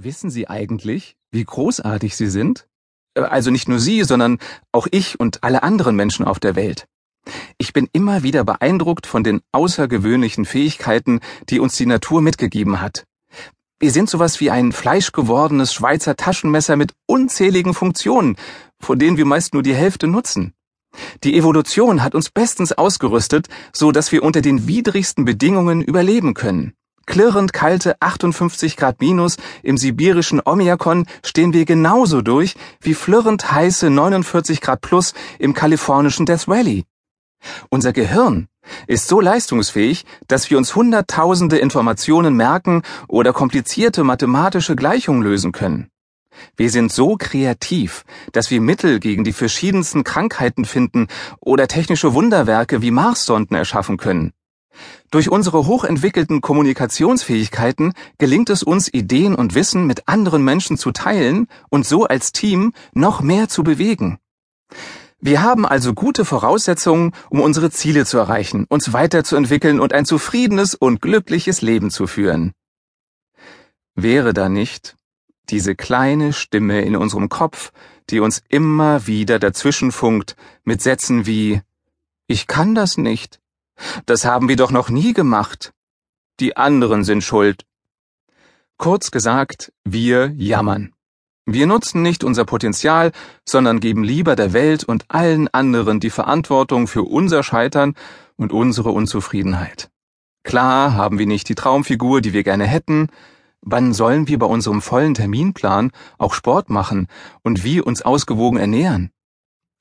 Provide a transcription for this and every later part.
Wissen Sie eigentlich, wie großartig Sie sind? Äh, also nicht nur Sie, sondern auch ich und alle anderen Menschen auf der Welt. Ich bin immer wieder beeindruckt von den außergewöhnlichen Fähigkeiten, die uns die Natur mitgegeben hat. Wir sind sowas wie ein fleischgewordenes Schweizer Taschenmesser mit unzähligen Funktionen, von denen wir meist nur die Hälfte nutzen. Die Evolution hat uns bestens ausgerüstet, so dass wir unter den widrigsten Bedingungen überleben können. Klirrend kalte 58 Grad minus im sibirischen Omiakon stehen wir genauso durch wie flirrend heiße 49 Grad plus im kalifornischen Death Valley. Unser Gehirn ist so leistungsfähig, dass wir uns hunderttausende Informationen merken oder komplizierte mathematische Gleichungen lösen können. Wir sind so kreativ, dass wir Mittel gegen die verschiedensten Krankheiten finden oder technische Wunderwerke wie Marssonden erschaffen können. Durch unsere hochentwickelten Kommunikationsfähigkeiten gelingt es uns, Ideen und Wissen mit anderen Menschen zu teilen und so als Team noch mehr zu bewegen. Wir haben also gute Voraussetzungen, um unsere Ziele zu erreichen, uns weiterzuentwickeln und ein zufriedenes und glückliches Leben zu führen. Wäre da nicht diese kleine Stimme in unserem Kopf, die uns immer wieder dazwischenfunkt mit Sätzen wie Ich kann das nicht, das haben wir doch noch nie gemacht. Die anderen sind schuld. Kurz gesagt, wir jammern. Wir nutzen nicht unser Potenzial, sondern geben lieber der Welt und allen anderen die Verantwortung für unser Scheitern und unsere Unzufriedenheit. Klar haben wir nicht die Traumfigur, die wir gerne hätten. Wann sollen wir bei unserem vollen Terminplan auch Sport machen und wie uns ausgewogen ernähren?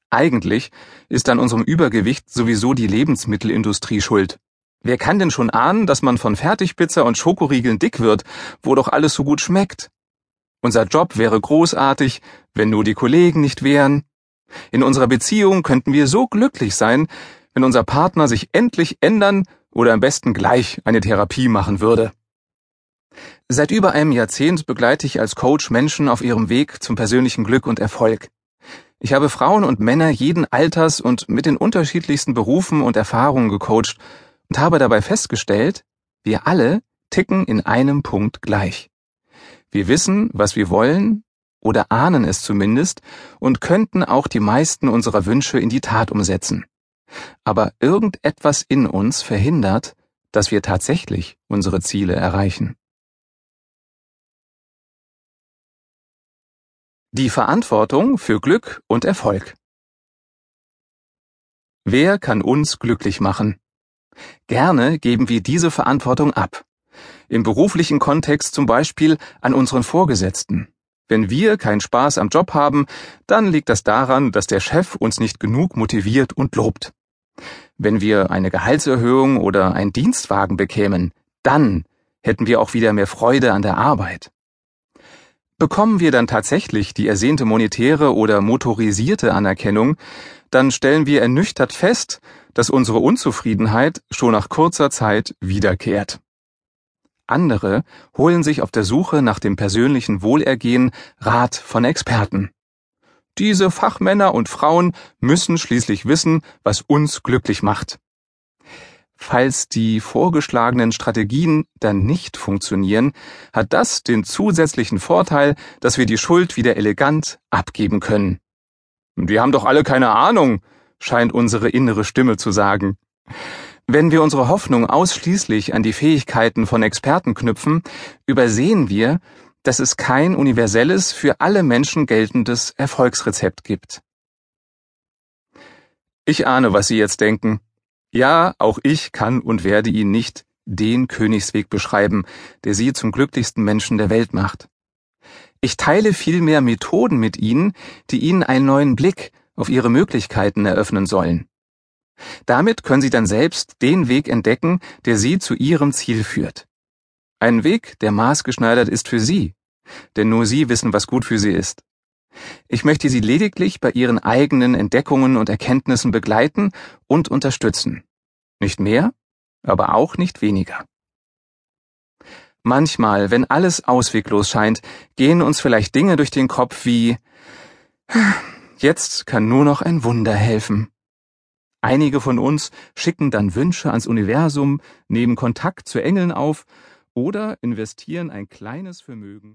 Eigentlich ist an unserem Übergewicht sowieso die Lebensmittelindustrie schuld. Wer kann denn schon ahnen, dass man von Fertigpizza und Schokoriegeln dick wird, wo doch alles so gut schmeckt? Unser Job wäre großartig, wenn nur die Kollegen nicht wären. In unserer Beziehung könnten wir so glücklich sein, wenn unser Partner sich endlich ändern oder am besten gleich eine Therapie machen würde. Seit über einem Jahrzehnt begleite ich als Coach Menschen auf ihrem Weg zum persönlichen Glück und Erfolg. Ich habe Frauen und Männer jeden Alters und mit den unterschiedlichsten Berufen und Erfahrungen gecoacht und habe dabei festgestellt, wir alle ticken in einem Punkt gleich. Wir wissen, was wir wollen, oder ahnen es zumindest, und könnten auch die meisten unserer Wünsche in die Tat umsetzen. Aber irgendetwas in uns verhindert, dass wir tatsächlich unsere Ziele erreichen. Die Verantwortung für Glück und Erfolg. Wer kann uns glücklich machen? Gerne geben wir diese Verantwortung ab. Im beruflichen Kontext zum Beispiel an unseren Vorgesetzten. Wenn wir keinen Spaß am Job haben, dann liegt das daran, dass der Chef uns nicht genug motiviert und lobt. Wenn wir eine Gehaltserhöhung oder einen Dienstwagen bekämen, dann hätten wir auch wieder mehr Freude an der Arbeit. Bekommen wir dann tatsächlich die ersehnte monetäre oder motorisierte Anerkennung, dann stellen wir ernüchtert fest, dass unsere Unzufriedenheit schon nach kurzer Zeit wiederkehrt. Andere holen sich auf der Suche nach dem persönlichen Wohlergehen Rat von Experten. Diese Fachmänner und Frauen müssen schließlich wissen, was uns glücklich macht. Falls die vorgeschlagenen Strategien dann nicht funktionieren, hat das den zusätzlichen Vorteil, dass wir die Schuld wieder elegant abgeben können. Die haben doch alle keine Ahnung, scheint unsere innere Stimme zu sagen. Wenn wir unsere Hoffnung ausschließlich an die Fähigkeiten von Experten knüpfen, übersehen wir, dass es kein universelles, für alle Menschen geltendes Erfolgsrezept gibt. Ich ahne, was Sie jetzt denken. Ja, auch ich kann und werde Ihnen nicht den Königsweg beschreiben, der Sie zum glücklichsten Menschen der Welt macht. Ich teile vielmehr Methoden mit Ihnen, die Ihnen einen neuen Blick auf Ihre Möglichkeiten eröffnen sollen. Damit können Sie dann selbst den Weg entdecken, der Sie zu Ihrem Ziel führt. Ein Weg, der maßgeschneidert ist für Sie, denn nur Sie wissen, was gut für Sie ist. Ich möchte Sie lediglich bei Ihren eigenen Entdeckungen und Erkenntnissen begleiten und unterstützen. Nicht mehr, aber auch nicht weniger. Manchmal, wenn alles ausweglos scheint, gehen uns vielleicht Dinge durch den Kopf wie Jetzt kann nur noch ein Wunder helfen. Einige von uns schicken dann Wünsche ans Universum, nehmen Kontakt zu Engeln auf oder investieren ein kleines Vermögen